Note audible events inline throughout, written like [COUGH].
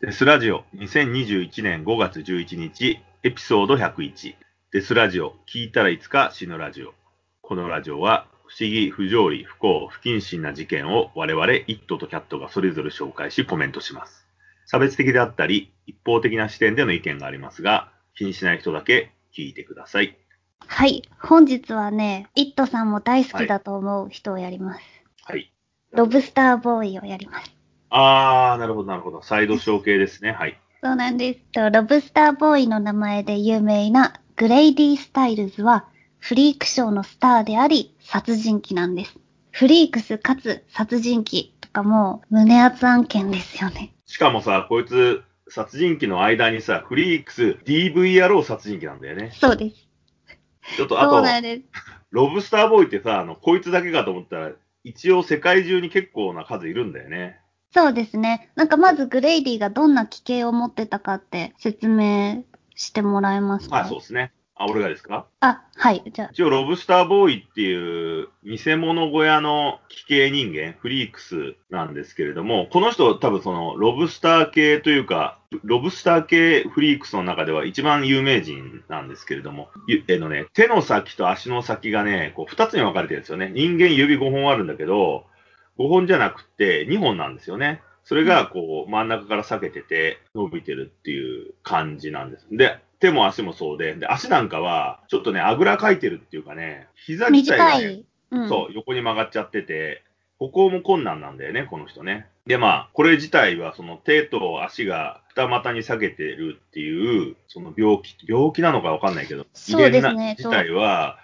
デスラジオ2021年5月11日エピソード101デスラジオ聞いたらいつか死ぬラジオこのラジオは不思議、不条理、不幸、不謹慎な事件を我々イットとキャットがそれぞれ紹介しコメントします差別的であったり一方的な視点での意見がありますが気にしない人だけ聞いてくださいはい。本日はね、イットさんも大好きだと思う人をやります。はいロブスターボーイをやります。あーなるほどなるほどサイドショー系ですねはいそうなんです。とロブスターボーイの名前で有名なグレイディ・スタイルズはフリークショーのスターであり殺人鬼なんです。フリークスかつ殺人鬼とかもう胸熱案件ですよね。しかもさ、こいつ、殺人鬼の間にさ、フリークス DVRO 殺人鬼なんだよね。そうです。ちょっと、あと、そうなんです。ロブスターボーイってさ、あの、こいつだけかと思ったら、一応世界中に結構な数いるんだよね。そうですね。なんかまずグレイディがどんな奇形を持ってたかって説明してもらえますか？はい、そうですね。あ、俺がですか？あ、はい。じゃあ、一応、ロブスターボーイっていう、見せ物小屋の奇形人間、フリークスなんですけれども、この人、多分その、ロブスター系というか、ロブスター系フリークスの中では一番有名人なんですけれども、ゆえのね、手の先と足の先がね、こう、二つに分かれてるんですよね。人間指5本あるんだけど、5本じゃなくて2本なんですよね。それが、こう、真ん中から裂けてて、伸びてるっていう感じなんです。で、手も足もそうで、で、足なんかは、ちょっとね、あぐらかいてるっていうかね、膝自体が、ね。うん。そう、横に曲がっちゃってて、歩行も困難なんだよね、この人ね。で、まあ、これ自体は、その手と足が二股に下げてるっていう、その病気、病気なのかわかんないけど、そうですなね自体は、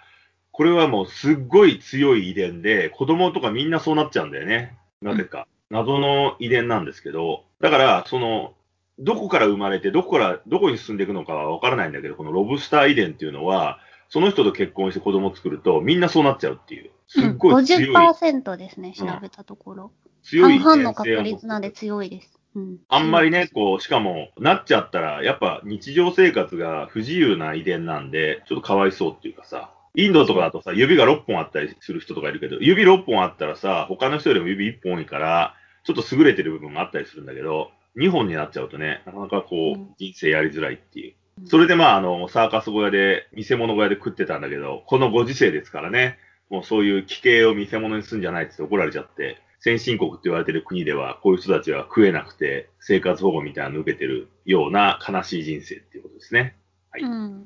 これはもうすっごい強い遺伝で、子供とかみんなそうなっちゃうんだよね。なぜか。謎の遺伝なんですけど、だから、その、どこから生まれて、どこから、どこに進んでいくのかはわからないんだけど、このロブスター遺伝っていうのは、その人と結婚して子供を作ると、みんなそうなっちゃうっていう。すっごい強い、うん、50%ですね、調べたところ。強い遺半々の確率なんで強いです。うん。あんまりね、こう、しかも、なっちゃったら、やっぱ日常生活が不自由な遺伝なんで、ちょっとかわいそうっていうかさ、インドとかだとさ、指が6本あったりする人とかいるけど、指6本あったらさ、他の人よりも指1本多いから、ちょっと優れてる部分があったりするんだけど、2本になっちゃうとね、なかなかこう人生やりづらいっていう。それでまあ、あの、サーカス小屋で、見せ物小屋で食ってたんだけど、このご時世ですからね、もうそういう奇形を見せ物にするんじゃないって言って怒られちゃって、先進国って言われてる国では、こういう人たちは食えなくて、生活保護みたいなの受けてるような悲しい人生っていうことですね。はいうん。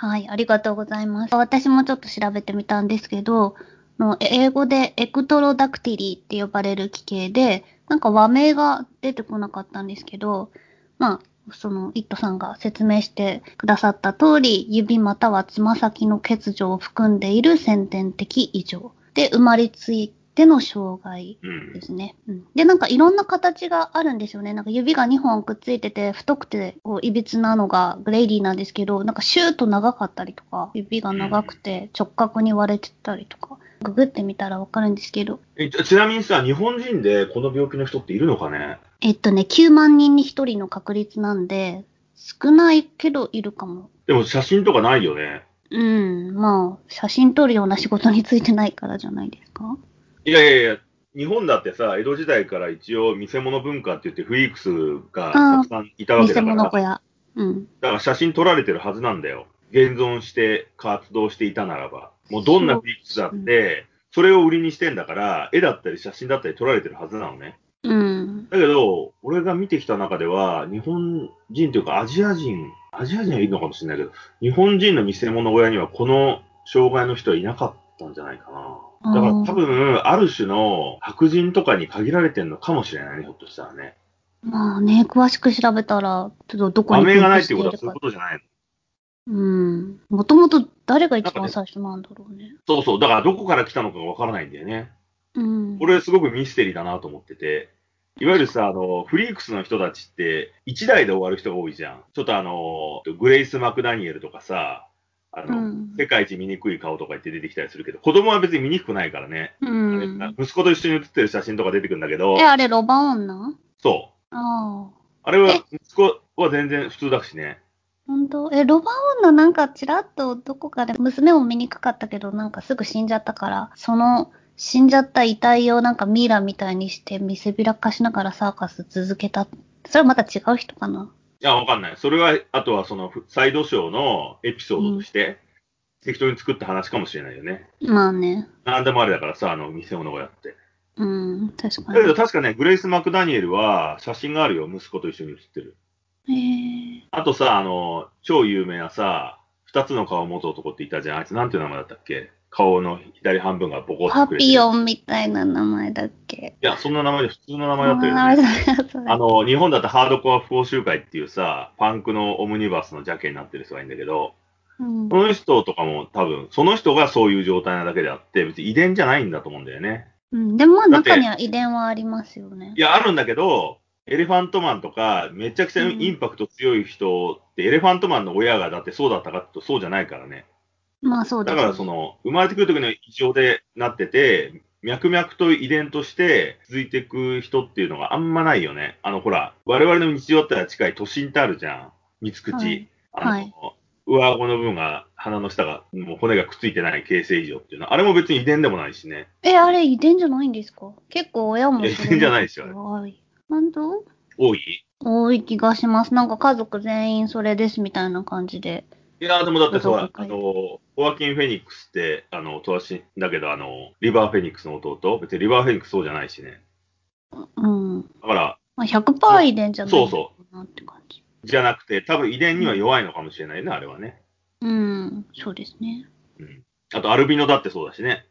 はい、ありがとうございます。私もちょっと調べてみたんですけど、の英語で ectrodactyly って呼ばれる奇形で、なんか和名が出てこなかったんですけど、まあ、その、イットさんが説明してくださった通り、指またはつま先の欠如を含んでいる先天的異常で生まれついての障害、うん、ですね。うん、で、なんかいろんな形があるんですよね。なんか指が2本くっついてて、太くて、こう、いびつなのがグレイディなんですけど、なんかシューッと長かったりとか、指が長くて直角に割れてたりとか、ググってみたらわかるんですけど、えちちなみにさ、日本人でこの病気の人っているのかね？えっとね、9万人に1人の確率なんで、少ないけどいるかも。でも写真とかないよね。うん、まあ、写真撮るような仕事についてないからじゃないですか？いやいやいや、日本だってさ、江戸時代から一応見せ物文化って言ってフリークスがたくさんいたわ偽けだから、小屋。うん。ら写真撮られてるはずなんだよ。現存して活動していたならば。もうどんなフリークスだって、それを売りにしてんだから、絵だったり写真だったり撮られてるはずなのね。うん。だけど、俺が見てきた中では、日本人というかアジア人、アジア人はいるのかもしれないけど、日本人の見せ物小屋にはこの障害の人はいなかったんじゃないかな。だから多分、ある種の白人とかに限られてるのかもしれないね、ひょっとしたらね。まあね、詳しく調べたら、ちょっとどこに場面がないってことはそういうことじゃないの。うん。もともと誰が一番最初なんだろうね。そうそう。だからどこから来たのかがわからないんだよね。うん。これすごくミステリーだなと思ってて。いわゆるさ、あの、フリークスの人たちって、一台で終わる人が多いじゃん。ちょっとあの、グレイス・マクダニエルとかさ、あの、うん世界一醜い顔とか言って出てきたりするけど、子供は別に醜くないからね。うん。息子と一緒に写ってる写真とか出てくるんだけどえ、、あれ、ロバ女？そう。ああ。あれはえ、息子は全然普通だしね。本当？え、ロバ女？なんかちらっとどこかで娘も見にくかったけど、なんかすぐ死んじゃったから、その死んじゃった遺体をなんかミイラみたいにして見せびらかしながらサーカス続けた、それはまた違う人かな？いや、わかんない。それは、あとはその、サイドショーのエピソードとして、適当に作った話かもしれないよね。まあね。なんでもあれだからさ、あの、店物小屋って。うん、確かだけどに。確かね、グレイス・マクダニエルは写真があるよ。息子と一緒に写ってる。へえ。あとさ、あの、超有名なさ、二つの顔を持つ男っていたじゃん。あいつなんていう名前だったっけ？顔の左半分がボコッパとくれてるピヨンみたいな名前だっけ？いや、そんな名前で普通の名前だったよあね。それあの、日本だとハードコア不法集会っていうさ、パンクのオムニバスのジャケになってる人がいるんだけど、うんその人とかも多分、その人がそういう状態なだけであって、別に遺伝じゃないんだと思うんだよね。うん、でも中には遺伝はありますよねい。や、あるんだけど、エレファントマンとか、めちゃくちゃうんインパクト強い人って、エレファントマンの親がだってそうだったかってそうじゃないからね。まあそうだからその、生まれてくる時の異常でなってて、脈々と遺伝として続いていく人っていうのがあんまないよね。あの、ほら、我々の日常だったら近い都心ってあるじゃん。三つ口。はいあの、はい上顎の部分が、鼻の下が、もう骨がくっついてない形成異常っていうのは、あれも別に遺伝でもないしね。え、あれ遺伝じゃないんですか？結構親も遺伝じゃないですよあれはい。なんだ多い？多い気がします。なんか家族全員それですみたいな感じで。いや、でもだってさ、どこかあの、ホワキン・フェニックスって、あの、トワシだけど、あの、リバー・フェニックスの弟、別にリバー・フェニックスそうじゃないしね。うん。だから、まあ、100%遺伝じゃないそうそなって感じ。じゃなくて、多分遺伝には弱いのかもしれないね、あれはね。うん、そうですね。うん。あと、アルビノだってそうだしね。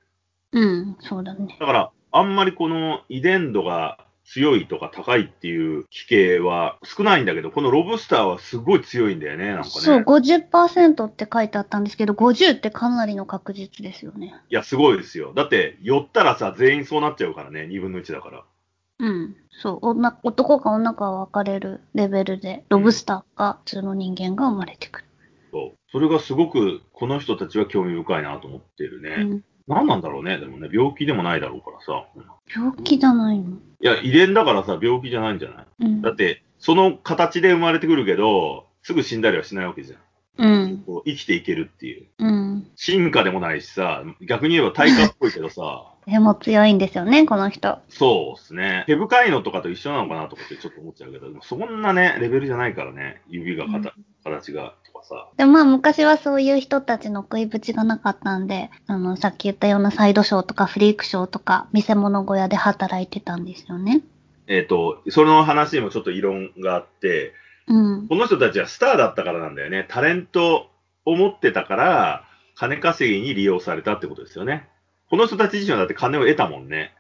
うん、そうだね。だから、あんまりこの遺伝度が強いとか高いっていう奇形は少ないんだけど、このロブスターはすごい強いんだよね、なんかね。そう、50%って書いてあったんですけど、50ってかなりの確実ですよね。いや、すごいですよ。だって、寄ったらさ、全員そうなっちゃうからね、2分の1だから。うん。そう、女男か女か分かれるレベルで、ロブスターか普通の人間が生まれてくる。そう。それがすごく、この人たちは興味深いなと思ってるね。うん。何なんだろうね、でもね、病気でもないだろうからさ。病気じゃないの？いや、遺伝だからさ、病気じゃないんじゃない？うん。だって、その形で生まれてくるけど、すぐ死んだりはしないわけじゃん。うん。こう生きていけるっていう。うん。進化でもないしさ、逆に言えば対価っぽいけどさ、でも強いんですよね、この人。そうですね。毛深いのとかと一緒なのかなとかってちょっと思っちゃうけど、そんなね、レベルじゃないからね、指がかた、形がとかさ。でもまあ昔はそういう人たちの食いぶちがなかったんで、あの、さっき言ったようなサイドショーとかフリークショーとか、見せ物小屋で働いてたんですよね。えっ、と、その話にもちょっと異論があって、うん。この人たちはスターだったからなんだよね。タレントを持ってたから、金稼ぎに利用されたってことですよね。この人たち自身はだって金を得たもんね。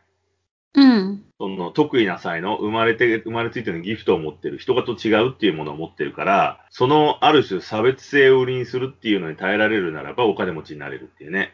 うん。その得意な才能、生まれて、生まれついてのギフトを持ってる、人がと違うっていうものを持ってるから、そのある種差別性を売りにするっていうのに耐えられるならばお金持ちになれるっていうね。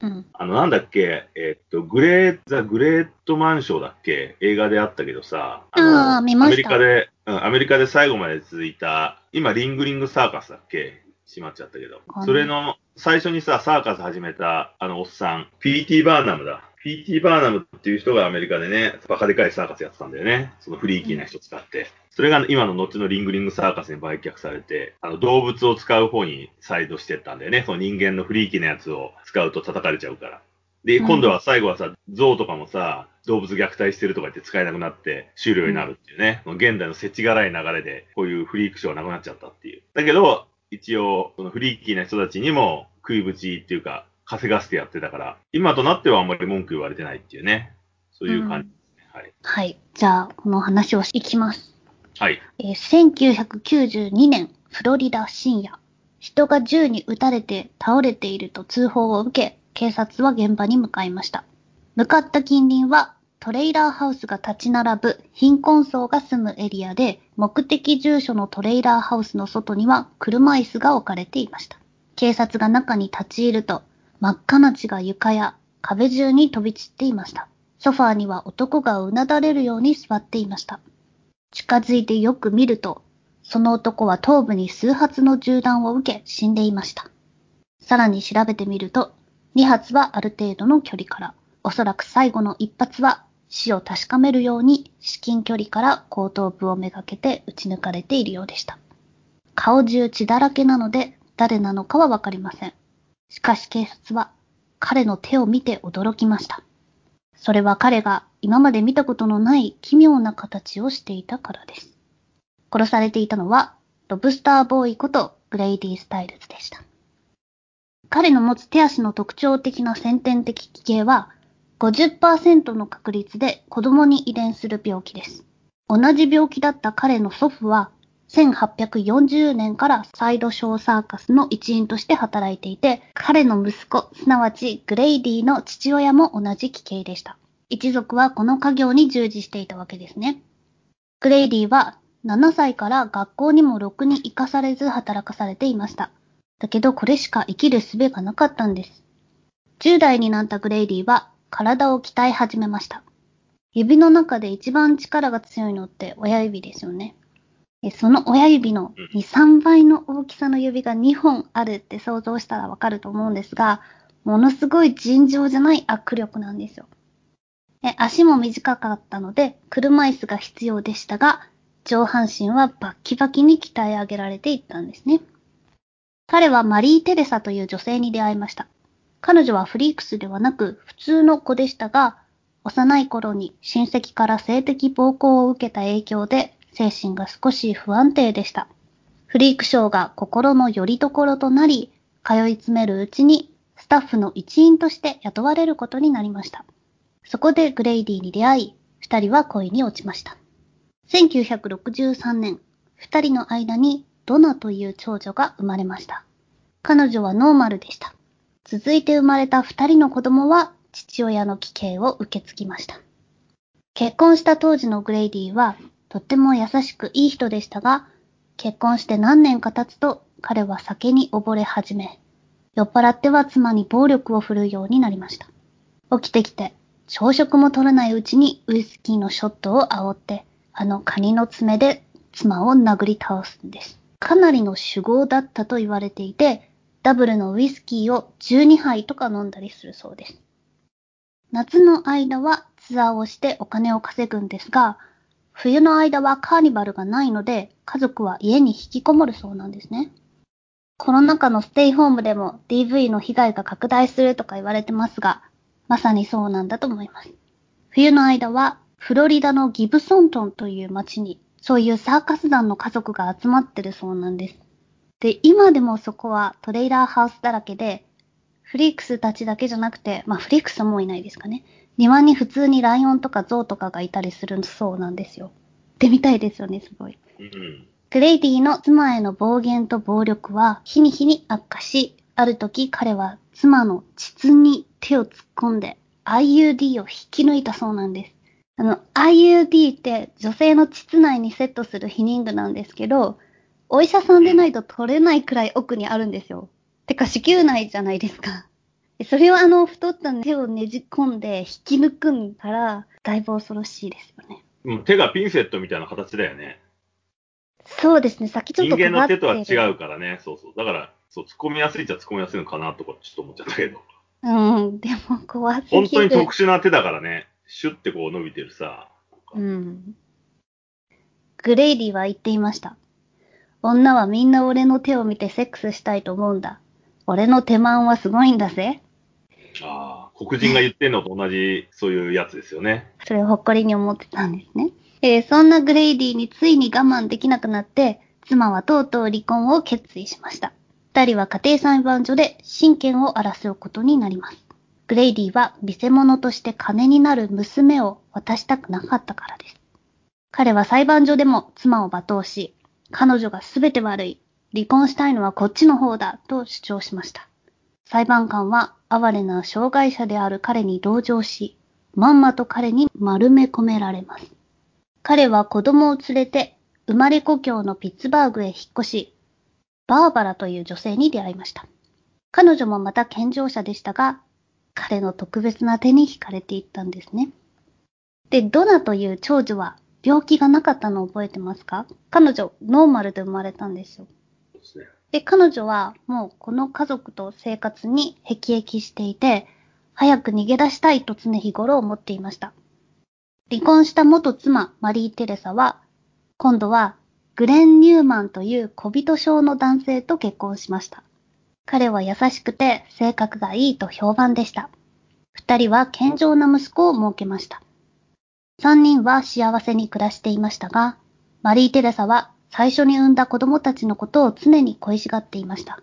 うん。あの、なんだっけ、えっと、グレー、ザ・グレートマンショーだっけ？映画であったけどさ、のあー見ましたアメリカで、うん、アメリカで最後まで続いた、今、リングリングサーカスだっけ？閉まっちゃったけどそれの、最初にさ、サーカス始めた、あの、おっさん、P.T. バーナムだ。P.T. バーナムっていう人がアメリカでね、バカでかいサーカスやってたんだよね。そのフリーキーな人使って。それが今の後のリングリングサーカスに売却されて、あの動物を使う方にサイドしてったんだよね。その人間のフリーキーなやつを使うと叩かれちゃうから。で、うん今度は最後はさ、象とかもさ、動物虐待してるとか言って使えなくなって終了になるっていうね。現代の世知辛い流れで、こういうフリークショーがなくなっちゃったっていう。だけど、一応、そのフリーキーな人たちにも食いぶちっていうか、稼がせてやってたから、今となってはあんまり文句言われてないっていうね。そういう感じですね。はい。はい。じゃあ、この話をいきます。はい。えー1992年、フロリダ深夜。人が銃に撃たれて倒れていると通報を受け、警察は現場に向かいました。向かった近隣は、トレイラーハウスが立ち並ぶ貧困層が住むエリアで、目的住所のトレイラーハウスの外には車椅子が置かれていました。警察が中に立ち入ると、真っ赤な血が床や壁中に飛び散っていました。ソファーには男がうなだれるように座っていました。近づいてよく見ると、その男は頭部に数発の銃弾を受け死んでいました。さらに調べてみると、2発はある程度の距離から、おそらく最後の1発は死を確かめるように至近距離から後頭部をめがけて撃ち抜かれているようでした。顔中血だらけなので誰なのかはわかりません。しかし警察は彼の手を見て驚きました。それは彼が今まで見たことのない奇妙な形をしていたからです。殺されていたのは、ロブスターボーイことグレイディ・スタイルズでした。彼の持つ手足の特徴的な先天的奇形は、50%の確率で子供に遺伝する病気です。同じ病気だった彼の祖父は、1840年からサイドショーサーカスの一員として働いていて、彼の息子、すなわちグレイディの父親も同じ奇形でした。一族はこの家業に従事していたわけですね。グレイディは7歳から学校にもろくに行かされず働かされていました。だけどこれしか生きる術がなかったんです。10代になったグレイディは体を鍛え始めました。指の中で一番力が強いのって親指ですよね。その親指の2、3倍の大きさの指が2本あるって想像したらわかると思うんですが、ものすごい尋常じゃない握力なんですよ。足も短かったので、車椅子が必要でしたが、上半身はバッキバキに鍛え上げられていったんですね。彼はマリー・テレサという女性に出会いました。彼女はフリークスではなく普通の子でしたが、幼い頃に親戚から性的暴行を受けた影響で精神が少し不安定でした。フリークショーが心の拠り所となり、通い詰めるうちにスタッフの一員として雇われることになりました。そこでグレイディに出会い、二人は恋に落ちました。1963年、二人の間にドナという長女が生まれました。彼女はノーマルでした。続いて生まれた二人の子供は父親の奇形を受け継ぎました。結婚した当時のグレイディはとっても優しくいい人でしたが、結婚して何年か経つと彼は酒に溺れ始め、酔っ払っては妻に暴力を振るうようになりました。起きてきて朝食も取らないうちにウイスキーのショットを煽って、あのカニの爪で妻を殴り倒すんです。かなりの酒豪だったと言われていて、ダブルのウイスキーを12杯とか飲んだりするそうです。夏の間はツアーをしてお金を稼ぐんですが、冬の間はカーニバルがないので、家族は家に引きこもるそうなんですね。コロナ禍のステイホームでも DV の被害が拡大するとか言われてますが、まさにそうなんだと思います。冬の間は、フロリダのギブソントンという街に、そういうサーカス団の家族が集まってるそうなんです。で、今でもそこはトレーラーハウスだらけで、フリークスたちだけじゃなくて、まあフリークスはもういないですかね。庭に普通にライオンとかゾウとかがいたりするそうなんですよ。ってみたいですよね、すごい。うん、クレイディの妻への暴言と暴力は日に日に悪化し、ある時彼は妻の膣に手を突っ込んで IUD を引き抜いたそうなんです。あの、IUD って女性の膣内にセットする避妊具なんですけど、お医者さんでないと取れないくらい奥にあるんですよ。てか子宮内じゃないですか。[LAUGHS] それをあの太った手をねじ込んで引き抜くんから、だいぶ恐ろしいですよね。うん、手がピンセットみたいな形だよね。そうですね、さっきちょっと人間の手とは違うからね、そうそう。だから、そう、突っ込みやすいっちゃ突っ込みやすいのかなとかちょっと思っちゃったけど。うん、[LAUGHS] でも怖すぎる。本当に特殊な手だからね、シュッてこう伸びてるさ。うん。グレイディは言っていました。女はみんな俺の手を見てセックスしたいと思うんだ。俺の手間はすごいんだぜ。ああ、黒人が言ってんのと同じ、そういうやつですよね。それを誇りに思ってたんですね。えー、そんなグレイディについに我慢できなくなって、妻はとうとう離婚を決意しました。二人は家庭裁判所で親権を争うことになります。グレイディは見せ物として金になる娘を渡したくなかったからです。彼は裁判所でも妻を罵倒し、彼女が全て悪い、離婚したいのはこっちの方だと主張しました。裁判官は哀れな障害者である彼に同情し、まんまと彼に丸め込められます。彼は子供を連れて生まれ故郷のピッツバーグへ引っ越し、バーバラという女性に出会いました。彼女もまた健常者でしたが、彼の特別な手に惹かれていったんですね。で、ドナという長女は病気がなかったのを覚えてますか？彼女、ノーマルで生まれたんですよ。で、彼女はもうこの家族と生活に辟易していて、早く逃げ出したいと常日頃思っていました。離婚した元妻、マリー・テレサは、今度はグレン・ニューマンという小人症の男性と結婚しました。彼は優しくて性格がいいと評判でした。二人は健常な息子を設けました。三人は幸せに暮らしていましたが、マリー・テレサは最初に産んだ子供たちのことを常に恋しがっていました。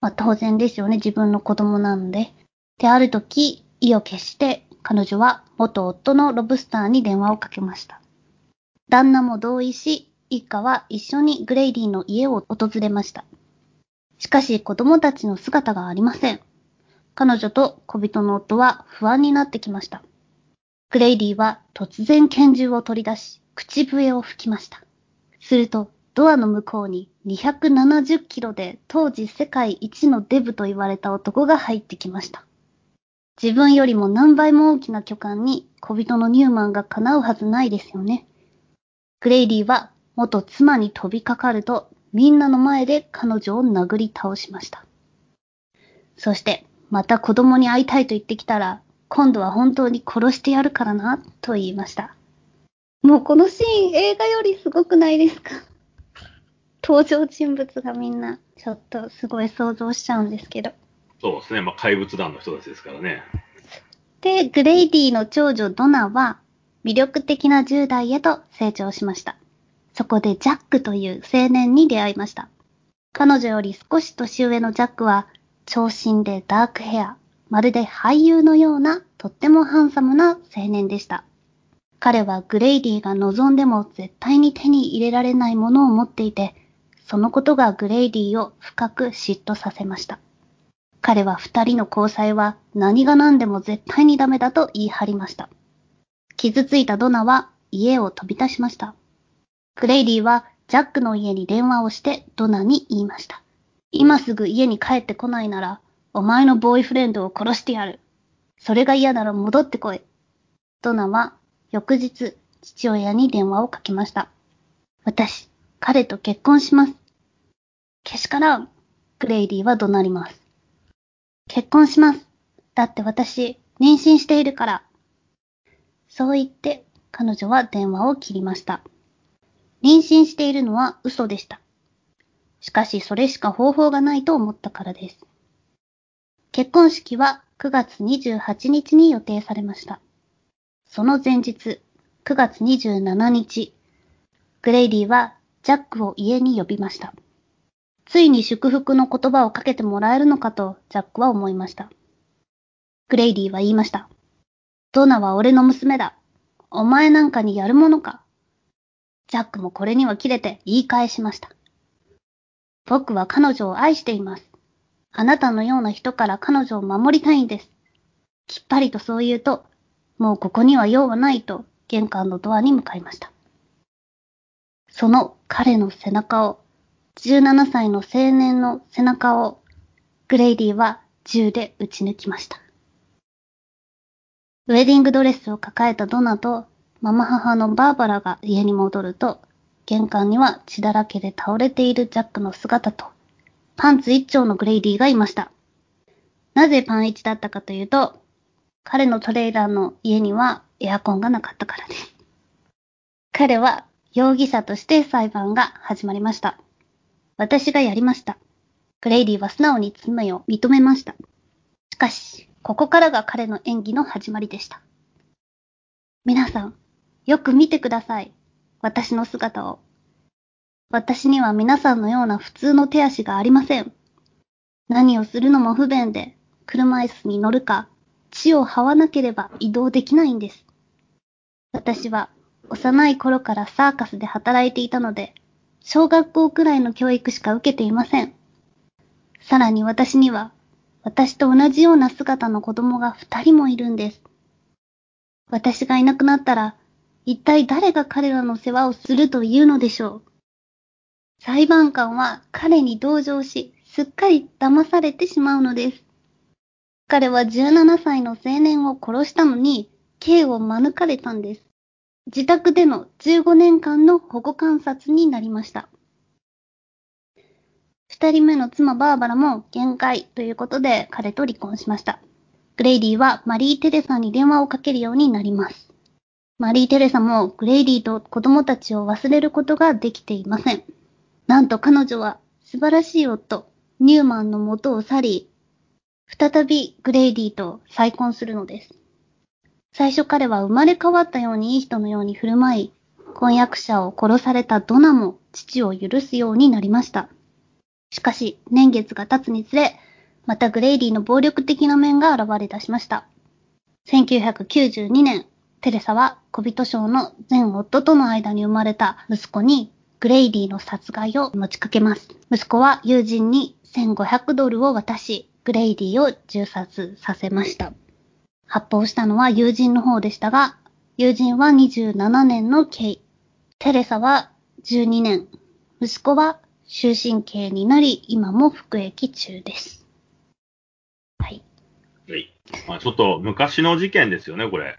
まあ当然ですよね、自分の子供なので。で、ある時、意を決して彼女は元夫のロブスターに電話をかけました。旦那も同意し、一家は一緒にグレイディの家を訪れました。しかし子供たちの姿がありません。彼女と小人の夫は不安になってきました。グレイディは突然拳銃を取り出し、口笛を吹きました。すると、ドアの向こうに270キロで当時世界一のデブと言われた男が入ってきました。自分よりも何倍も大きな巨漢に小人のニューマンが叶うはずないですよね。グレイディは元妻に飛びかかるとみんなの前で彼女を殴り倒しました。そして、また子供に会いたいと言ってきたら、今度は本当に殺してやるからな、と言いました。もうこのシーン映画よりすごくないですか？登場人物がみんな、ちょっとすごい想像しちゃうんですけど。そうですね。まあ、怪物団の人たちですからね。で、グレイディの長女ドナは、魅力的な10代へと成長しました。そこでジャックという青年に出会いました。彼女より少し年上のジャックは、長身でダークヘア、まるで俳優のようなとってもハンサムな青年でした。彼はグレイディが望んでも絶対に手に入れられないものを持っていて、そのことがグレイディを深く嫉妬させました。彼は二人の交際は何が何でも絶対にダメだと言い張りました。傷ついたドナは家を飛び出しました。グレイディはジャックの家に電話をしてドナに言いました。今すぐ家に帰ってこないなら、お前のボーイフレンドを殺してやる。それが嫌なら戻ってこい。ドナは翌日、父親に電話をかけました。私、彼と結婚します。けしからん。グレイディは怒鳴ります。結婚します。だって私、妊娠しているから。そう言って、彼女は電話を切りました。妊娠しているのは嘘でした。しかしそれしか方法がないと思ったからです。結婚式は9月28日に予定されました。その前日、9月27日、グレイディはジャックを家に呼びました。ついに祝福の言葉をかけてもらえるのかとジャックは思いました。グレイディは言いました。ドナは俺の娘だ。お前なんかにやるものか。ジャックもこれには切れて言い返しました。僕は彼女を愛しています。あなたのような人から彼女を守りたいんです。きっぱりとそう言うと、もうここには用はないと玄関のドアに向かいました。その彼の背中を、17歳の青年の背中を、グレイディは銃で撃ち抜きました。ウェディングドレスを抱えたドナとママ母のバーバラが家に戻ると、玄関には血だらけで倒れているジャックの姿と、パンツ一丁のグレイディがいました。なぜパン一だったかというと、彼のトレーラーの家にはエアコンがなかったからです。彼は容疑者として裁判が始まりました。私がやりました。グレイディは素直に罪を認めました。しかし、ここからが彼の演技の始まりでした。皆さん、よく見てください。私の姿を。私には皆さんのような普通の手足がありません。何をするのも不便で、車椅子に乗るか、地を這わなければ移動できないんです。私は幼い頃からサーカスで働いていたので、小学校くらいの教育しか受けていません。さらに私には、私と同じような姿の子供が二人もいるんです。私がいなくなったら、一体誰が彼らの世話をするというのでしょう。裁判官は彼に同情し、すっかり騙されてしまうのです。彼は17歳の青年を殺したのに、刑を免れたんです。自宅での15年間の保護観察になりました。二人目の妻バーバラも限界ということで彼と離婚しました。グレイディはマリー・テレサに電話をかけるようになります。マリー・テレサもグレイディと子供たちを忘れることができていません。なんと彼女は素晴らしい夫、ニューマンの元を去り、再びグレイディと再婚するのです。最初彼は生まれ変わったようにいい人のように振る舞い、婚約者を殺されたドナも父を許すようになりました。しかし、年月が経つにつれ、またグレイディの暴力的な面が現れ出しました。1992年、テレサは小人賞の前夫との間に生まれた息子にグレイディの殺害を持ちかけます。息子は友人に1500ドルを渡し、グレイディを銃殺させました。発砲したのは友人の方でしたが、友人は27年の刑。テレサは12年。息子は終身刑になり、今も服役中です。はい。はい。まあ、ちょっと昔の事件ですよね、これ。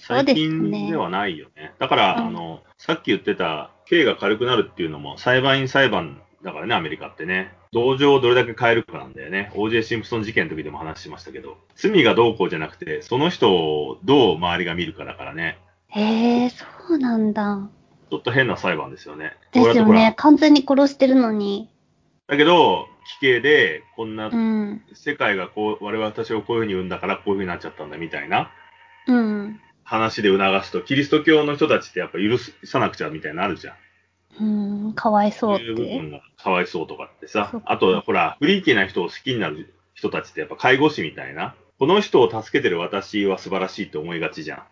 最近ではないよね。だから、うんあの、さっき言ってた、刑が軽くなるっていうのも、裁判員裁判だからね、アメリカってね。同情をどれだけ変えるかなんだよね。OJ シンプソン事件の時でも話しましたけど、罪がどうこうじゃなくて、その人をどう周りが見るかだからね。へえ、そうなんだ。ちょっと変な裁判ですよね。ですよね。完全に殺してるのに。だけど、奇形で、こんなうん。世界がこう、我々私をこういうふうに生んだからこういうふうになっちゃったんだみたいなうん。話で促すと、キリスト教の人たちってやっぱ許さなくちゃみたいなのあるじゃん。うん。かわいそうっいう部て。分がかわいそうとかってさあと、ほら、フリーキーな人を好きになる人たちってやっぱ介護士みたいな。この人を助けてる私は素晴らしいって思いがちじゃん。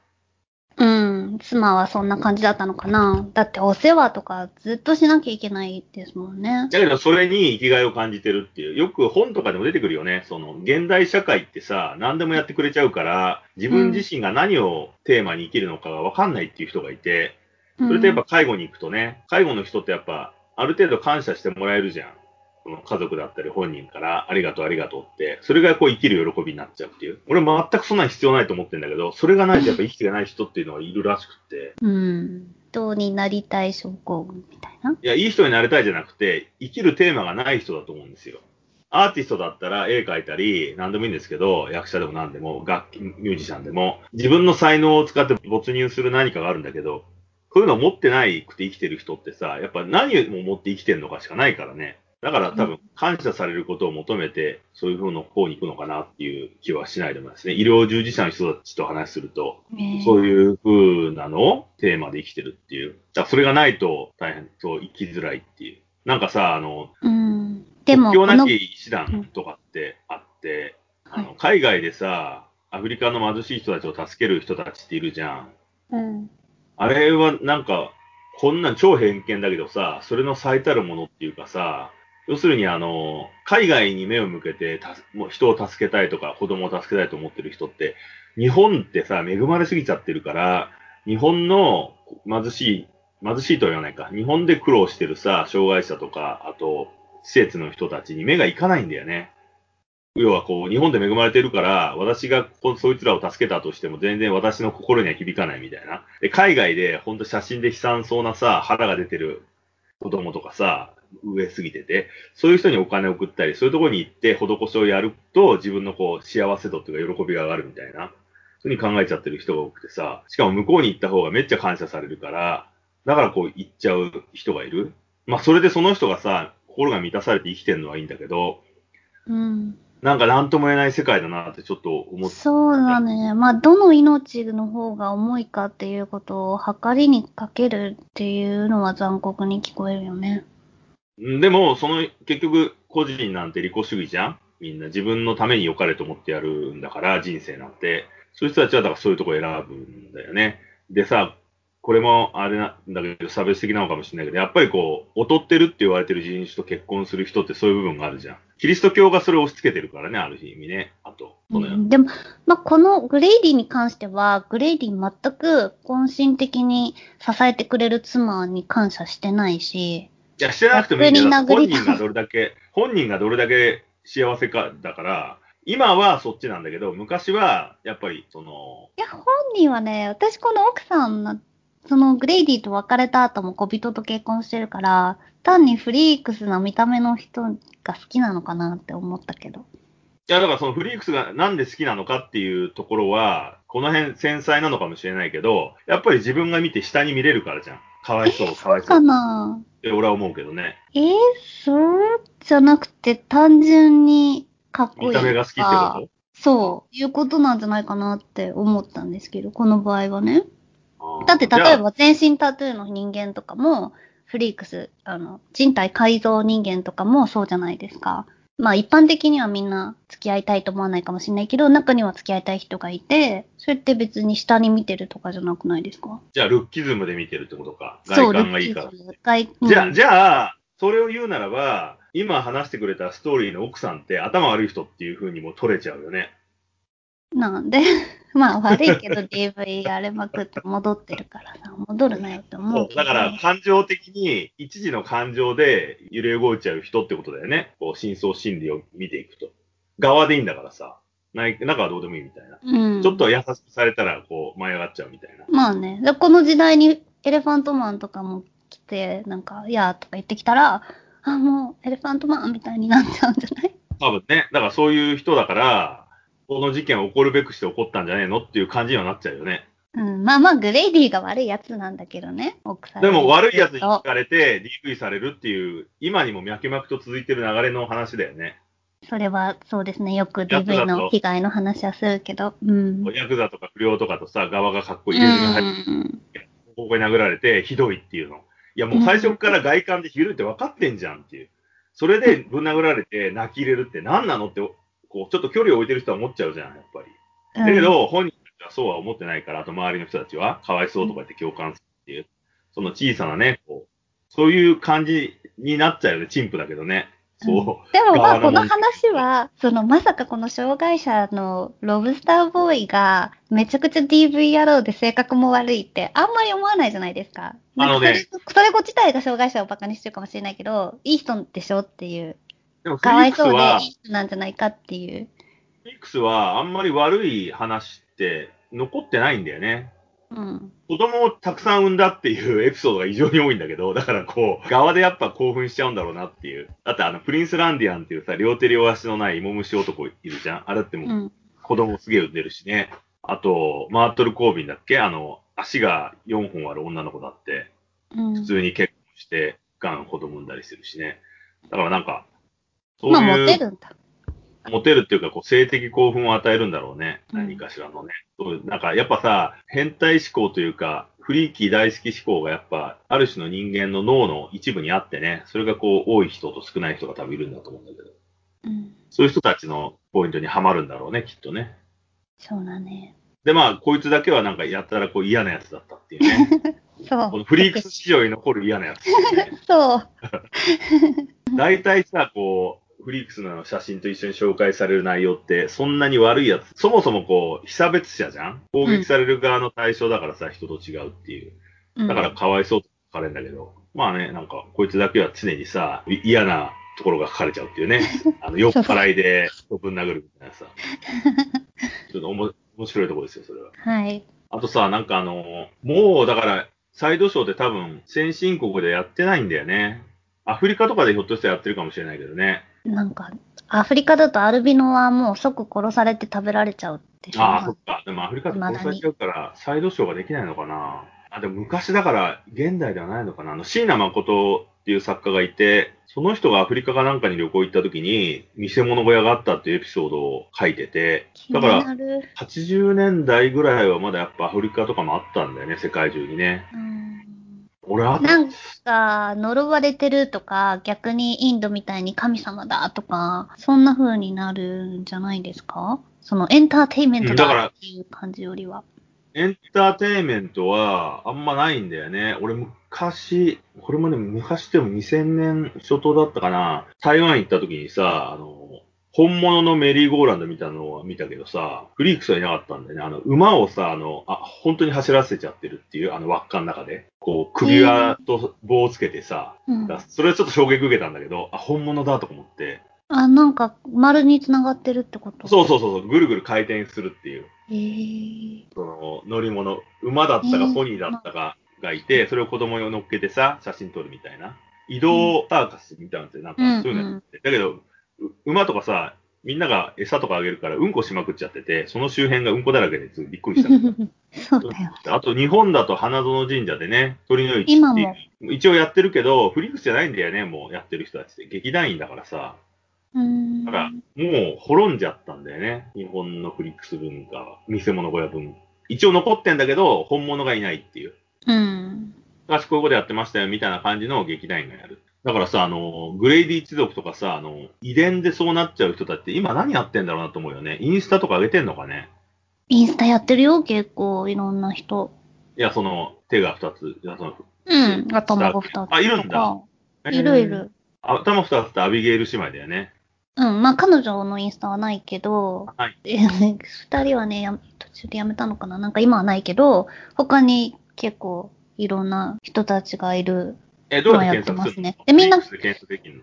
うん。妻はそんな感じだったのかな。だってお世話とかずっとしなきゃいけないですもんね。だけど、それに生きがいを感じてるっていう。よく本とかでも出てくるよね。その、現代社会ってさ、何でもやってくれちゃうから、自分自身が何をテーマに生きるのかがわかんないっていう人がいて、それとやっぱ介護に行くとね、介護の人ってやっぱ、ある程度感謝してもらえるじゃん。家族だったり本人から、ありがとうありがとうって、それがこう生きる喜びになっちゃうっていう。俺全くそんなに必要ないと思ってんだけど、それがないとやっぱ生きてない人っていうのはいるらしくって、うん。うん。どうになりたい症候群みたいな？いや、いい人になりたいじゃなくて、生きるテーマがない人だと思うんですよ。アーティストだったら絵描いたり、何でもいいんですけど、役者でも何でも、楽器、ミュージシャンでも、自分の才能を使って没入する何かがあるんだけど、こういうのを持ってないくて生きてる人ってさ、やっぱ何を持って生きてるのかしかないからね。だから多分、感謝されることを求めて、そういう風の方に行くのかなっていう気はしないでもないですね。医療従事者の人たちと話すると、そうう。いう風なのをテーマで生きてるっていう。だそれがないと大変、そう生きづらいっていう。なんかさ、あの、うん。でも、国境なき医師団とかってあって、あはいの海外でさ、アフリカの貧しい人たちを助ける人たちっているじゃん。うん。あれはなんか、こんなん超偏見だけどさ、それの最たるものっていうかさ、要するにあの、海外に目を向けてたもう人を助けたいとか子供を助けたいと思ってる人って、日本ってさ、恵まれすぎちゃってるから、日本の貧しい、貧しいとは言わないか、日本で苦労してるさ、障害者とか、あと、施設の人たちに目がいかないんだよね。要はこう、日本で恵まれてるから、私がこそいつらを助けたとしても全然私の心には響かないみたいな。で、海外でほんと写真で悲惨そうなさ、腹が出てる子供とかさ、上すぎてて、そういう人にお金を送ったり、そういうところに行って施しをやると、自分のこう、幸せ度っていうか喜びが上がるみたいな。そういうふうに考えちゃってる人が多くてさ、しかも向こうに行った方がめっちゃ感謝されるから、だからこう行っちゃう人がいる。まあそれでその人がさ、心が満たされて生きてるのはいいんだけど、うん。なんか何とも言えない世界だなってちょっと思って。そうだね。まあ、どの命の方が重いかっていうことを測りにかけるっていうのは残酷に聞こえるよね。うんでも、その、結局、個人なんて利己主義じゃん？みんな自分のために良かれと思ってやるんだから、人生なんて。そういう人たちは、だからそういうとこ選ぶんだよね。でさ、これもあれなんだけど、差別的なのかもしれないけど、やっぱりこう、劣ってるって言われてる人種と結婚する人ってそういう部分があるじゃん。キリスト教がそれを押し付けてるからね、ある意味ね。あと、そのうんでも、まあ、このグレイディに関しては、グレイディ全く根心的に支えてくれる妻に感謝してないし、いや、してなくてもいいんだよ。だって逆に殴り本人がどれだけ、本人がどれだけ幸せかだから、今はそっちなんだけど、昔は、やっぱり、その、いや、本人はね、私この奥さんの、そのグレイディと別れた後も小人と結婚してるから、単にフリークスな見た目の人が好きなのかなって思ったけど。いや、だからそのフリークスがなんで好きなのかっていうところは、この辺繊細なのかもしれないけど、やっぱり自分が見て下に見れるからじゃん。かわいそう、かわいそかうなって俺は思うけどね。えー、そう？じゃなくて単純にかっこいい見た目が好きってこと？そう、いうことなんじゃないかなって思ったんですけど、この場合はね。だって例えば全身タトゥーの人間とかも、フリークス、あの、人体改造人間とかもそうじゃないですか。まあ一般的にはみんな付き合いたいと思わないかもしれないけど、中には付き合いたい人がいて、それって別に下に見てるとかじゃなくないですか？じゃあ、ルッキズムで見てるってことか。外観がいいから。外うんじゃあ、じゃあ、それを言うならば、今話してくれたストーリーの奥さんって頭悪い人っていう風にも取れちゃうよね。なんで [LAUGHS] まあ悪いけど DV やれまくって戻ってるからさ、戻るなよって思そううけど。だから、感情的に、一時の感情で揺れ動いちゃう人ってことだよね。こう、真相心理を見ていくと。側でいいんだからさ。ない中はどうでもいいみたいな。うん。ちょっと優しくされたら、こう、舞い上がっちゃうみたいな。まあね。でこの時代にエレファントマンとかも来て、なんか、いやーとか言ってきたら、あ、もうエレファントマンみたいになっちゃうんじゃない？多分ね。だからそういう人だから、この事件起こるべくして起こったんじゃねえのっていう感じにはなっちゃうよね。うん。まあまあ、グレイディが悪いやつなんだけどね。奥さんでも悪い奴にそ聞かれて DV されるっていう、今にも脈々と続いてる流れの話だよね。それはそうですね。よく DV との被害の話はするけど。うん。ヤクザとか不良とかとさ、側がかっこいいここに殴られてひどいっていうの。いやもう最初から外観でひどいって分かってんじゃんっていう。それでぶん殴られて泣き入れるって何なのって、こう、ちょっと距離を置いてる人は思っちゃうじゃん、やっぱり。だけど、本人たちはそうは思ってないから、あと周りの人たちは、かわいそうとか言って共感するっていう、その小さなね、こう、そういう感じになっちゃうよね、陳腐だけどね。そう。でもまあこの話は、そのまさかこの障害者のロブスターボーイがめちゃくちゃ DV 野郎で性格も悪いってあんまり思わないじゃないですか。あのねそれ子自体が障害者をバカにしてるかもしれないけど、いい人でしょっていう。でもフかわいそうでリックスはなんじゃないかっていう。フリックスはあんまり悪い話って残ってないんだよね。うん。子供をたくさん産んだっていうエピソードが異常に多いんだけど、だからこう、側でやっぱ興奮しちゃうんだろうなっていう。だってあの、プリンスランディアンっていうさ、両手両足のない芋虫男いるじゃんあれってもう、うん。子供すげえ産んでるしね。あと、マートル・コービンだっけ？あの、足が4本ある女の子だって、うん普。通に結婚して、ガン子供産んだりするしね。だからなんか、そうまあ、いう、モテるんだ。モテるっていうか、こう、性的興奮を与えるんだろうね。うん何かしらのね。そうなんか、やっぱさ、変態思考というか、フリーキー大好き思考がやっぱ、ある種の人間の脳の一部にあってね、それがこう、多い人と少ない人が多分いるんだと思うんだけど、うん。そういう人たちのポイントにはまるんだろうね、きっとね。そうだね。で、まあ、こいつだけはなんかやったらこう嫌なやつだったっていうね。[LAUGHS] そう。このフリークス史上に残る嫌なやつね。[LAUGHS] そう。[LAUGHS] 大体さ、こう、フリークスの写真と一緒に紹介される内容って、そんなに悪いやつ。そもそもこう、被差別者じゃん？攻撃される側の対象だからさ、人と違うっていう。うんだからかわいそうと書かれるんだけど、まあね、なんか、こいつだけは常にさ、い嫌なところが書かれちゃうっていうね。[LAUGHS] あの、酔っ払いで人ぶん殴るみたいなさ。[LAUGHS] ちょっとおも面白いところですよ、それは。はい。あとさ、なんかあの、もうだから、サイドショーで多分、先進国でやってないんだよね。アフリカとかでひょっとしたらやってるかもしれないけどね。なんか、アフリカだとアルビノはもう即殺されて食べられちゃうでしょ。ああ、そっか。でもアフリカって殺されちゃうから、サイドショーができないのかな。あ、でも昔だから、現代ではないのかな。あの、椎名誠っていう作家がいて、その人がアフリカかなんかに旅行行った時に、見せ物小屋があったっていうエピソードを書いてて、だから、なる。80年代ぐらいはまだやっぱアフリカとかもあったんだよね、世界中にね。うん俺は、なんか、呪われてるとか、逆にインドみたいに神様だとか、そんな風になるんじゃないですか？そのエンターテインメントうんだからだっていう感じよりは。エンターテインメントはあんまないんだよね。俺昔、これもね、昔でも2000年初頭だったかな。台湾行った時にさ、あの、本物のメリーゴーランドみたいなのを見たけどさ、フリークスはいなかったんだよね。あの、馬をさ、あの、あ、本当に走らせちゃってるっていう、あの輪っかの中で。こう、首輪と棒をつけてさ、うん。だそれはちょっと衝撃受けたんだけど、あ、本物だとか思って。あ、なんか、丸に繋がってるってこと？そうそうそうそう、ぐるぐる回転するっていう。へーその乗り物、馬だったかえーポニーだったかがいて、それを子供に乗っけてさ、写真撮るみたいな。移動サーカスみたいなやつで、なんかうんそういうのやってて。だけど、う馬とかさ、みんなが餌とかあげるからうんこしまくっちゃってて、その周辺がうんこだらけでびっくりしたんだよ。[LAUGHS] そうだよ。あと日本だと花園神社でね、鳥の市今も。一応やってるけど、フリックスじゃないんだよね、もうやってる人たちって。劇団員だからさ。うーん。だから、もう滅んじゃったんだよね。日本のフリックス文化は。見せ物小屋文一応残ってんだけど、本物がいないっていう。うん。昔こういうことやってましたよ、みたいな感じの劇団員がやる。だからさ、あの、グレイディ一族とかさ、あの、遺伝でそうなっちゃう人たちって今何やってんだろうなと思うよね。インスタとか上げてんのかね。インスタやってるよ、結構、いろんな人。いや、その、手が二つ。いや、その、うん。頭が二つ。あいるんだいるいる。あ頭二つってアビゲイル姉妹だよね。うん。まあ、彼女のインスタはないけど、はい。え二人はね、や途中でやめたのかななんか今はないけど、他に結構いろんな人たちがいる。え、どうやって検索するの？ねでみんな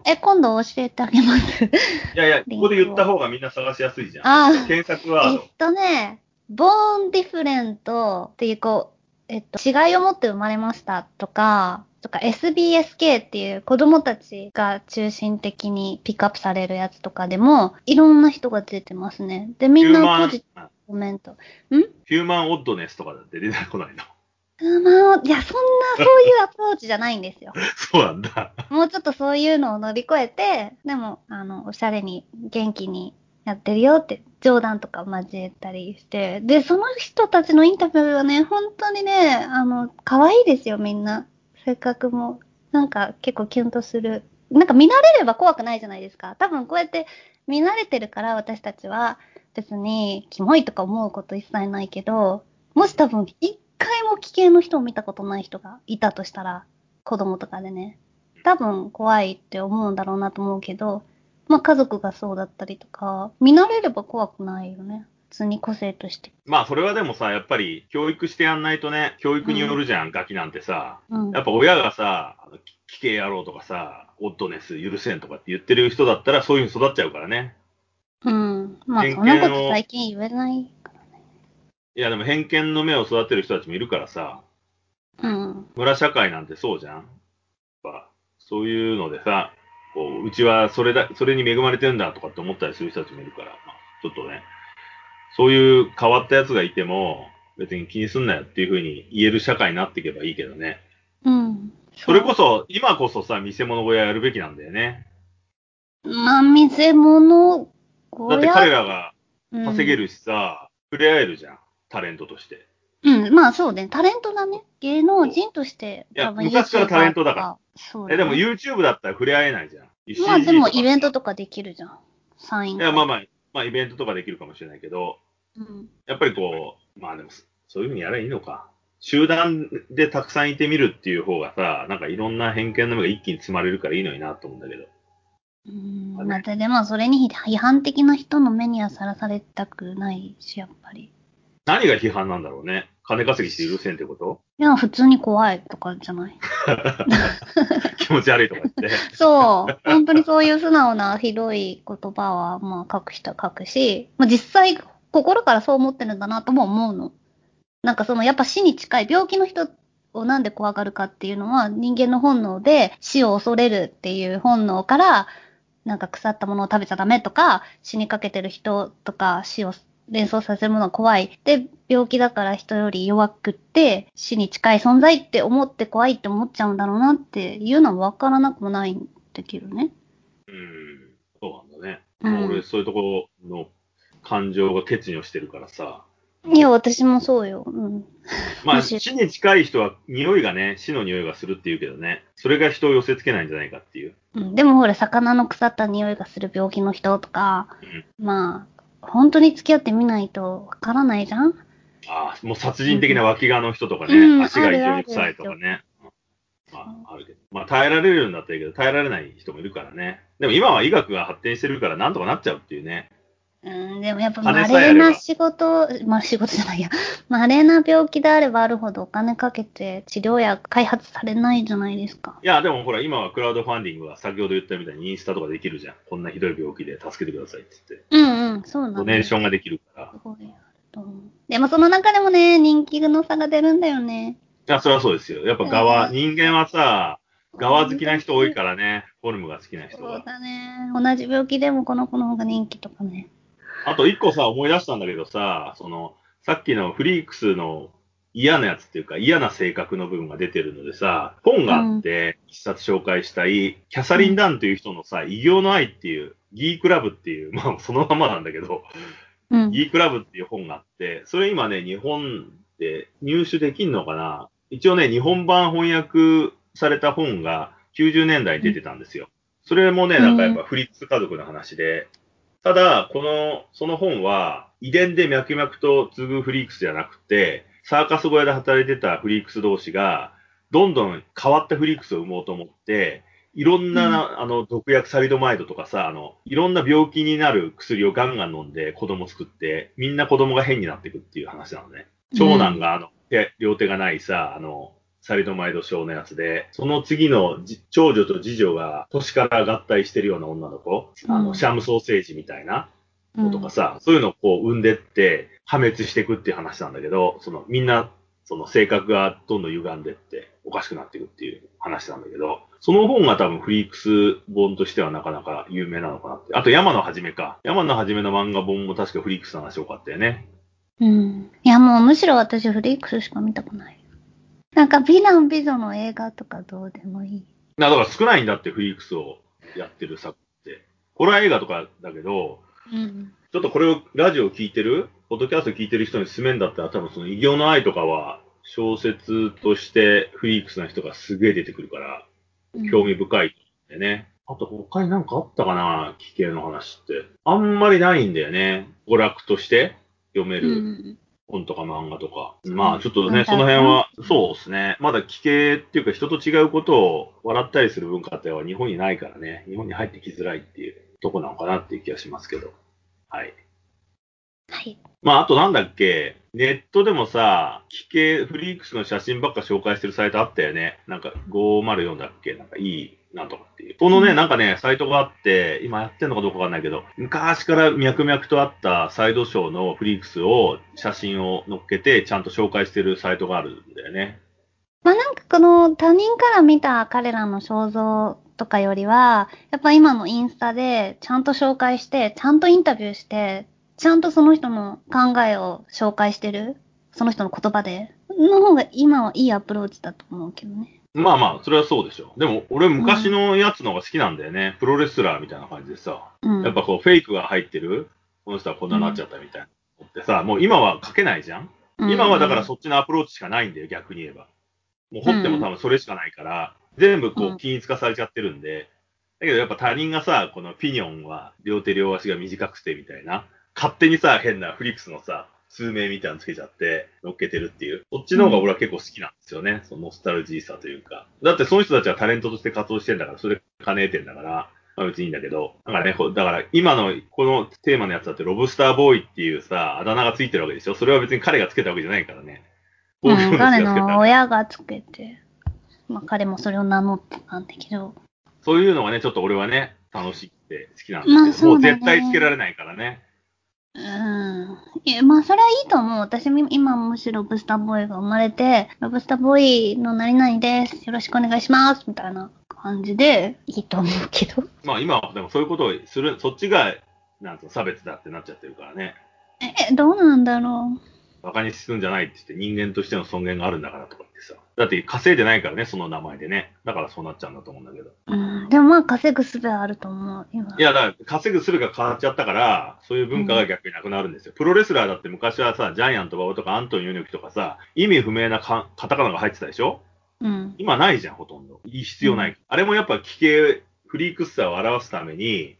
え、今度教えてあげます。いやいや、ここで言った方がみんな探しやすいじゃん。ああ、検索ワーえっド。とね、born different っていう、こう、えっと、違いを持って生まれましたとか、とか SBSK っていう子供たちが中心的にピックアップされるやつとかでも、いろんな人が出てますね。で、みんなポジティうんブコメント。ヒューマンオッドネスとかだって出てこないの？うまいや、そんな、そういうアプローチじゃないんですよ。[LAUGHS] そうなんだ。もうちょっとそういうのを乗り越えて、でも、あの、おしゃれに、元気にやってるよって、冗談とか交えたりして、で、その人たちのインタビューはね、本当にね、あの、可愛いですよ、みんな。性格も。なんか、結構キュンとする。なんか見慣れれば怖くないじゃないですか。多分こうやって見慣れてるから、私たちは、別に、キモいとか思うこと一切ないけど、もし多分、一回も危険の人を見たことない人がいたとしたら、子供とかでね。多分怖いって思うんだろうなと思うけど、まあ家族がそうだったりとか、見慣れれば怖くないよね。普通に個性として。まあ、それはでもさ、やっぱり教育してやんないとね、教育によるじゃん、ガキなんてさ。うん。やっぱ親がさ、あの奇形野郎とかさ、オッドネス許せんとかって言ってる人だったら、そういう風に育っちゃうからね。うん。まあそんなこと最近言えない。いや、でも偏見の目を育てる人たちもいるからさ、うん。村社会なんてそうじゃん。やっぱそういうのでさ、こう、うちはそれだ、それに恵まれてるんだとかって思ったりする人たちもいるから、まあ、ちょっとね、そういう変わったやつがいても、別に気にすんなよっていう風に言える社会になっていけばいいけどね。うん。それこそ、今こそさ、見せ物小屋やるべきなんだよね。まあ、見せ物小屋だって彼らがうん稼げるしさ、触れ合えるじゃん。タレントとして。うん、まあそうね。タレントだね。芸能人として。いや多分昔からタレントだからそうだえ、ねでも YouTube だったら触れ合えないじゃん。まあでもイベントとかできるじゃん。サインいや、まあまあ、まあイベントとかできるかもしれないけど、うん。やっぱりこう、まあでも、そういうふうにやればいいのか。集団でたくさんいてみるっていう方がさ、なんかいろんな偏見の目が一気に積まれるからいいのになと思うんだけど。うんまたでもそれに批判的な人の目にはさらされたくないし、やっぱり。何が批判なんだろうね。金稼ぎして許せんってこと？いや、普通に怖いとかじゃない。[LAUGHS] 気持ち悪いとか言って。そう。本当にそういう素直なひどい言葉は、まあ書く人は書くし、まあ実際心からそう思ってるんだなとも思うの。なんかそのやっぱ死に近い病気の人をなんで怖がるかっていうのは人間の本能で死を恐れるっていう本能からなんか腐ったものを食べちゃダメとか死にかけてる人とか死を連想させるものが怖い。で、病気だから人より弱くって死に近い存在って思って怖いって思っちゃうんだろうなっていうのは分からなくもないんだけどね。うん、そうなんだね。うんまあ俺、そういうところの感情が欠如してるからさ。いや、私もそうよ。うん。[LAUGHS] まあ、死に近い人は匂いがね、死の匂いがするっていうけどね、それが人を寄せ付けないんじゃないかっていう。うん、でもほら、魚の腐った匂いがする病気の人とか、うんまあ、本当に付き合ってみないとわからないじゃん？ああ、もう殺人的な脇側の人とかね、うん足が異常あるに臭いとかね。うんまあ、あるけど。まあ、耐えられるんだったらいいけど、耐えられない人もいるからね。でも今は医学が発展してるから、なんとかなっちゃうっていうね。うん、でもやっぱ稀な仕事、[LAUGHS] まあ仕事じゃないや、[LAUGHS] 稀な病気であればあるほどお金かけて治療薬開発されないじゃないですか。いや、でもほら、今はクラウドファンディングは先ほど言ったみたいにインスタとかできるじゃん。こんなひどい病気で助けてくださいって言って。うんうん、そうなんだ。ドネーションができるから。すごいあると思う。でもその中でもね、人気の差が出るんだよね。いや、それはそうですよ。やっぱ側、うん人間はさ、側好きな人多いからね。フォルムが好きな人そうが。だね。同じ病気でもこの子の方が人気とかね。あと一個さ、思い出したんだけどさ、その、さっきのフリークスの嫌なやつっていうか嫌な性格の部分が出てるのでさ、本があって、一冊紹介したい、キャサリン・ダンという人のさ、異形の愛っていう、ギークラブっていう、[LAUGHS] まあそのままなんだけど、うん。E クラブっていう本があって、それ今ね、日本で入手できんのかな？一応ね、日本版翻訳された本が90年代に出てたんですよ。それもね、なんかやっぱフリッツ家族の話で、ただ、この、その本は遺伝で脈々と継ぐフリークスじゃなくて、サーカス小屋で働いてたフリークス同士が、どんどん変わったフリークスを生もうと思って、いろんな、あの、毒薬サリドマイドとかさ、あの、いろんな病気になる薬をガンガン飲んで子供作って、みんな子供が変になっていくっていう話なのね。長男が、あの、手両手がないさ、あの、サリドマイド症のやつで、その次のじ長女と次女が年から合体してるような女の子、あの、うんシャムソーセージみたいなうん子とかさ、そういうのをこう産んでって破滅していくっていう話なんだけど、そのみんな、その性格がどんどん歪んでっておかしくなっていくっていう話なんだけど、その本が多分フリークス本としてはなかなか有名なのかなって。あと山のはじめか。山のはじめの漫画本も確かフリークスの話多かったよね。うん。いや、もうむしろ私フリークスしか見たくない。なんか美男美女の映画とかどうでもいい。だから少ないんだってフリークスをやってる作って。ホラー映画とかだけど、うん。ちょっとこれを、ラジオを聞いてる、ポッドキャスト聞いてる人に勧めんだったら、多分その異形の愛とかは、小説としてフリークスな人がすげえ出てくるから、興味深いってね。あと他になんかあったかな奇形の話って。あんまりないんだよね。娯楽として読めうるん。本とか漫画とか。まあちょっとね、うんその辺は、そうですね。まだ奇形っていうか人と違うことを笑ったりする文化っては日本にないからね。日本に入ってきづらいっていうとこなのかなっていう気がしますけど。はい。はい。まあ、あとなんだっけ、ネットでもさ、奇形フリークスの写真ばっか紹介してるサイトあったよね。なんか504だっけ？なんかいい、なんとかっていう。このね、うんなんかね、サイトがあって、今やってんのかどうかわかんないけど、昔から脈々とあったサイドショーのフリークスを、写真を載っけて、ちゃんと紹介してるサイトがあるんだよね。まあなんかこの他人から見た彼らの肖像とかよりは、やっぱ今のインスタでちゃんと紹介して、ちゃんとインタビューして、ちゃんとその人の考えを紹介してる、その人の言葉で、の方が今はいいアプローチだと思うけどね。まあまあ、それはそうでしょ。でも、俺昔のやつの方が好きなんだよね。プロレスラーみたいな感じでさ。うん。やっぱこう、フェイクが入ってる、この人はこんなになっちゃったみたいなのってさ、もう今は書けないじゃんうん今はだからそっちのアプローチしかないんだよ、逆に言えば。もう掘っても多分それしかないから、全部こうんう均一化されちゃってるんで、だけどやっぱ他人がさ、このピニョンは両手両足が短くてみたいな、勝手にさ、変なフリックスのさ、数名みたいなのつけちゃって乗っけてるっていう。そっちの方が俺は結構好きなんですよね。そのノスタルジーさというか。だってその人たちはタレントとして活動してんだから、それで金得てんだから、まあ別にいいんだけど、だからね、だから今のこのテーマのやつだってロブスターボーイっていうさ、あだ名がついてるわけでしょ？それは別に彼がつけたわけじゃないからね。うん、彼の親がつけて、まあ彼もそれを名乗ってたんだけど、そういうのがね、ちょっと俺はね、楽しくて好きなんですけど、まあねもう絶対つけられないからね。うん。いや、まあ、それはいいと思う。私も今むしろロブスターボーイが生まれて、ロブスターボーイの何々です。よろしくお願いします。みたいな感じでいいと思うけど。[LAUGHS] まあ今はでもそういうことをする、そっちが、なんつうの差別だってなっちゃってるからね。え、どうなんだろ馬鹿にするんじゃないって言って人間としての尊厳があるんだからとかってさ。だって稼いでないからね、その名前でね。だからそうなっちゃうんだと思うんだけど。う。うん。でもまあ、稼ぐ術はあると思う、今。いや、だから稼ぐするが変わっちゃったから、そういう文化が逆になくなるんですよ。プロレスラーだって昔はさ、ジャイアント馬場とかアントニオ猪木とかさ、意味不明なかカタカナが入ってたでしょ？うん。今ないじゃん、ほとんど。いい必要ない。うあれもやっぱ奇形、フリークスさを表すために、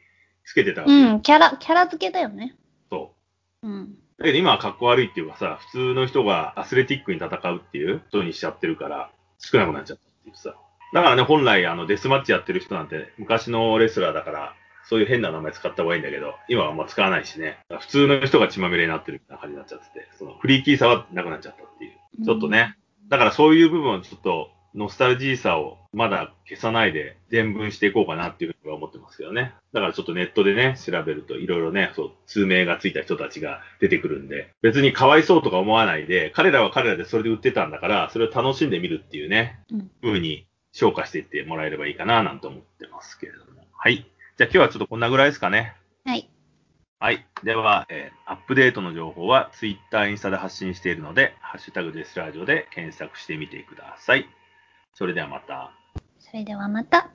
つけてたうん、キャラ、キャラ付けだよね。そう。うん。だけど今は格好悪いっていうかさ、普通の人がアスレティックに戦うっていうことにしちゃってるから、少なくなっちゃったっていうさ。だからね、本来あのデスマッチやってる人なんて昔のレスラーだから、そういう変な名前使った方がいいんだけど、今はあんま使わないしね。普通の人が血まみれになってるみたいな感じになっちゃってて、そのフリーキーさはなくなっちゃったっていう。ちょっとね。だからそういう部分をちょっと、ノスタルジーさをまだ消さないで伝聞していこうかなっていうふうには思ってますけどね。だからちょっとネットでね、調べるといろいろね、そう、通名がついた人たちが出てくるんで、別にかわいそうとか思わないで、彼らは彼らでそれで売ってたんだから、それを楽しんでみるっていうね、うん風に消化していってもらえればいいかななんて思ってますけれども。はい。じゃあ今日はちょっとこんなぐらいですかね。はい。はい。では、えーアップデートの情報は Twitter、インスタで発信しているので、ハッシュタグデスラジオで検索してみてください。それではまた。それではまた。